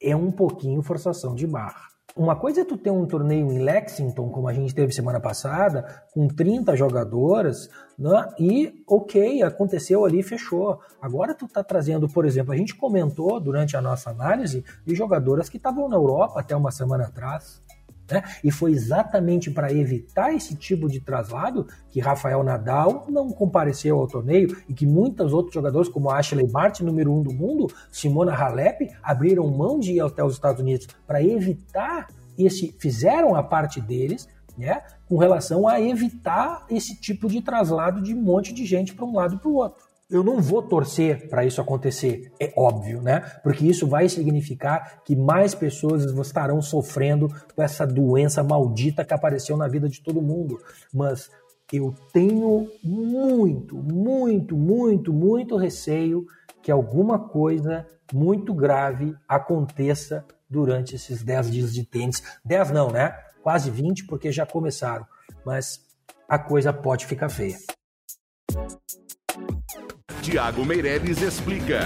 [SPEAKER 3] é um pouquinho forçação de barra. Uma coisa é tu ter um torneio em Lexington, como a gente teve semana passada, com 30 jogadoras, né? e ok, aconteceu ali, fechou. Agora tu tá trazendo, por exemplo, a gente comentou durante a nossa análise de jogadoras que estavam na Europa até uma semana atrás. Né? E foi exatamente para evitar esse tipo de traslado que Rafael Nadal não compareceu ao torneio e que muitos outros jogadores, como Ashley Barty, número um do mundo, Simona Halep, abriram mão de ir até os Estados Unidos para evitar esse, fizeram a parte deles, né, com relação a evitar esse tipo de traslado de um monte de gente para um lado para o outro. Eu não vou torcer para isso acontecer, é óbvio, né? Porque isso vai significar que mais pessoas estarão sofrendo com essa doença maldita que apareceu na vida de todo mundo. Mas eu tenho muito, muito, muito, muito receio que alguma coisa muito grave aconteça durante esses 10 dias de tênis. 10 não, né? Quase 20, porque já começaram. Mas a coisa pode ficar feia.
[SPEAKER 1] Tiago Meireles explica.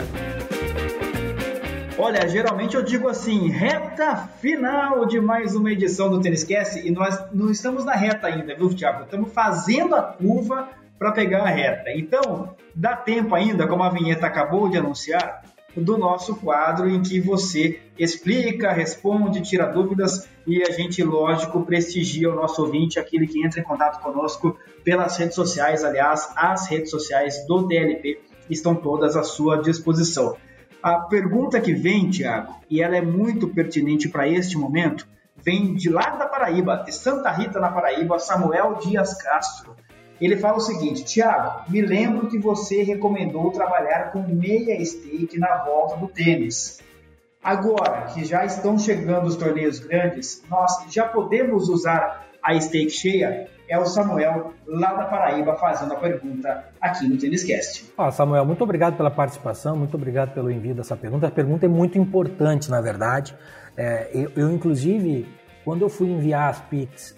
[SPEAKER 2] Olha, geralmente eu digo assim, reta final de mais uma edição do Tênis Cast e nós não estamos na reta ainda, viu, Tiago? Estamos fazendo a curva para pegar a reta. Então, dá tempo ainda, como a vinheta acabou de anunciar, do nosso quadro em que você explica, responde, tira dúvidas e a gente, lógico, prestigia o nosso ouvinte, aquele que entra em contato conosco pelas redes sociais. Aliás, as redes sociais do TLP estão todas à sua disposição. A pergunta que vem, Tiago, e ela é muito pertinente para este momento, vem de lá da Paraíba, de Santa Rita, na Paraíba, Samuel Dias Castro. Ele fala o seguinte: Tiago, me lembro que você recomendou trabalhar com meia stake na volta do tênis. Agora que já estão chegando os torneios grandes, nós já podemos usar a stake cheia? É o Samuel, lá da Paraíba, fazendo a pergunta aqui no Têniscast.
[SPEAKER 3] Ah, Samuel, muito obrigado pela participação, muito obrigado pelo envio dessa pergunta. A pergunta é muito importante, na verdade. É, eu, eu, inclusive, quando eu fui enviar as picks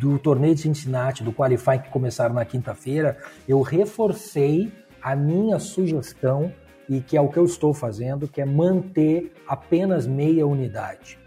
[SPEAKER 3] do torneio de Cincinnati, do Qualify que começaram na quinta-feira, eu reforcei a minha sugestão e que é o que eu estou fazendo, que é manter apenas meia unidade.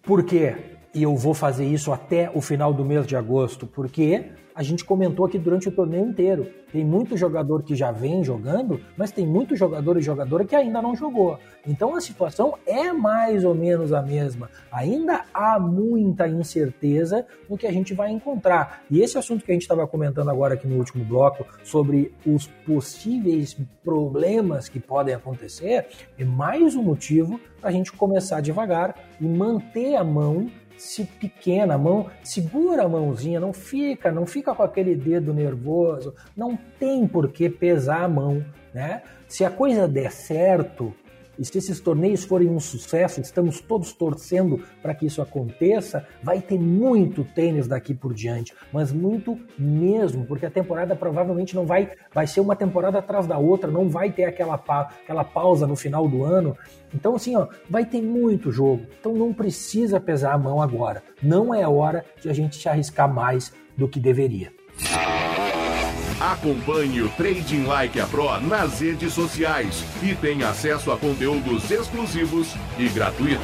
[SPEAKER 3] Por quê? E eu vou fazer isso até o final do mês de agosto, porque a gente comentou aqui durante o torneio inteiro. Tem muito jogador que já vem jogando, mas tem muito jogador e jogadora que ainda não jogou. Então a situação é mais ou menos a mesma. Ainda há muita incerteza no que a gente vai encontrar. E esse assunto que a gente estava comentando agora aqui no último bloco sobre os possíveis problemas que podem acontecer é mais um motivo para a gente começar devagar e manter a mão se pequena, a mão, segura a mãozinha, não fica, não fica com aquele dedo nervoso, não tem por que pesar a mão, né? Se a coisa der certo, e se esses torneios forem um sucesso, estamos todos torcendo para que isso aconteça, vai ter muito tênis daqui por diante, mas muito mesmo, porque a temporada provavelmente não vai, vai ser uma temporada atrás da outra, não vai ter aquela, pa, aquela pausa no final do ano. Então, assim, ó, vai ter muito jogo. Então não precisa pesar a mão agora. Não é hora de a gente se arriscar mais do que deveria.
[SPEAKER 1] Acompanhe o Trading Like a Pro nas redes sociais e tenha acesso a conteúdos exclusivos e gratuitos.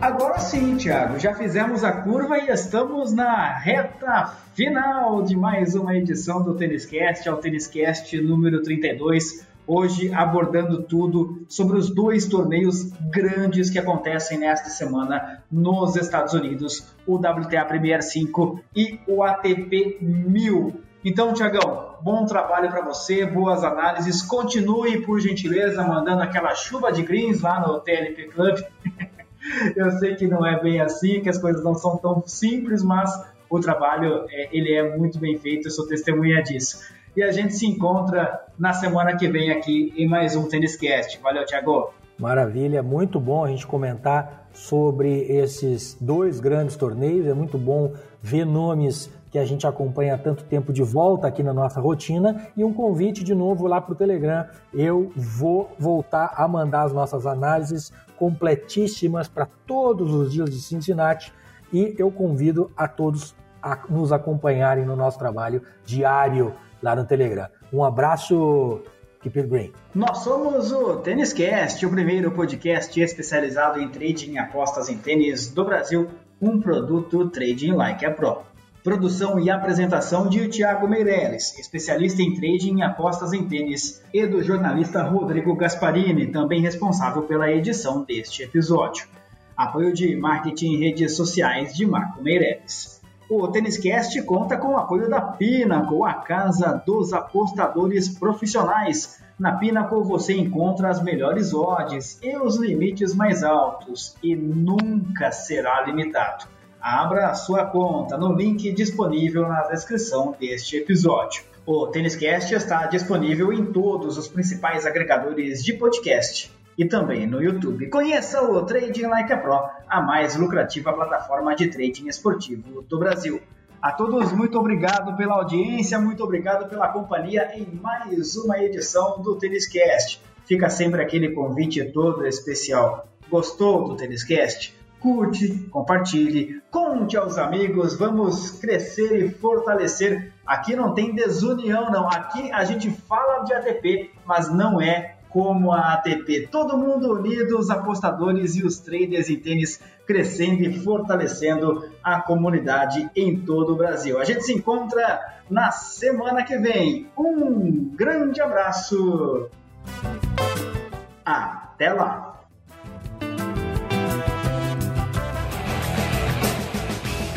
[SPEAKER 2] Agora sim, Thiago, já fizemos a curva e estamos na reta final de mais uma edição do Têniscast, ao Têniscast número 32 hoje abordando tudo sobre os dois torneios grandes que acontecem nesta semana nos Estados Unidos, o WTA Premier 5 e o ATP 1000. Então, Tiagão, bom trabalho para você, boas análises. Continue, por gentileza, mandando aquela chuva de greens lá no TLP Club. Eu sei que não é bem assim, que as coisas não são tão simples, mas o trabalho é, ele é muito bem feito, eu sou testemunha disso e a gente se encontra na semana que vem aqui em mais um Tênis Cast. Valeu, Thiago.
[SPEAKER 3] Maravilha, muito bom a gente comentar sobre esses dois grandes torneios. É muito bom ver nomes que a gente acompanha há tanto tempo de volta aqui na nossa rotina e um convite de novo lá para o Telegram. Eu vou voltar a mandar as nossas análises completíssimas para todos os dias de Cincinnati e eu convido a todos a nos acompanharem no nosso trabalho diário lá no Telegram. Um abraço, Keep it green.
[SPEAKER 2] Nós somos o Tênis Cast, o primeiro podcast especializado em trading e apostas em tênis do Brasil, um produto Trading Like a Pro. Produção e apresentação de Thiago Meirelles, especialista em trading e apostas em tênis, e do jornalista Rodrigo Gasparini, também responsável pela edição deste episódio. Apoio de marketing em redes sociais de Marco Meirelles. O Têniscast conta com o apoio da Pinnacle, a casa dos apostadores profissionais. Na Pinnacle você encontra as melhores odds e os limites mais altos e nunca será limitado. Abra a sua conta no link disponível na descrição deste episódio. O Têniscast está disponível em todos os principais agregadores de podcast e também no YouTube. Conheça o Trading Like a Pro, a mais lucrativa plataforma de trading esportivo do Brasil. A todos, muito obrigado pela audiência, muito obrigado pela companhia em mais uma edição do Têniscast. Fica sempre aquele convite todo especial. Gostou do Têniscast? Curte, compartilhe, conte aos amigos, vamos crescer e fortalecer. Aqui não tem desunião, não. Aqui a gente fala de ATP, mas não é como a ATP. Todo mundo unido, os apostadores e os traders em tênis crescendo e fortalecendo a comunidade em todo o Brasil. A gente se encontra na semana que vem. Um grande abraço. Até lá.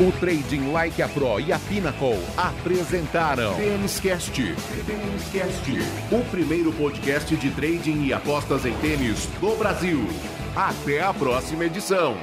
[SPEAKER 1] O Trading Like a Pro e a Pinnacle apresentaram Têniscast. Têniscast, o primeiro podcast de trading e apostas em tênis do Brasil. Até a próxima edição.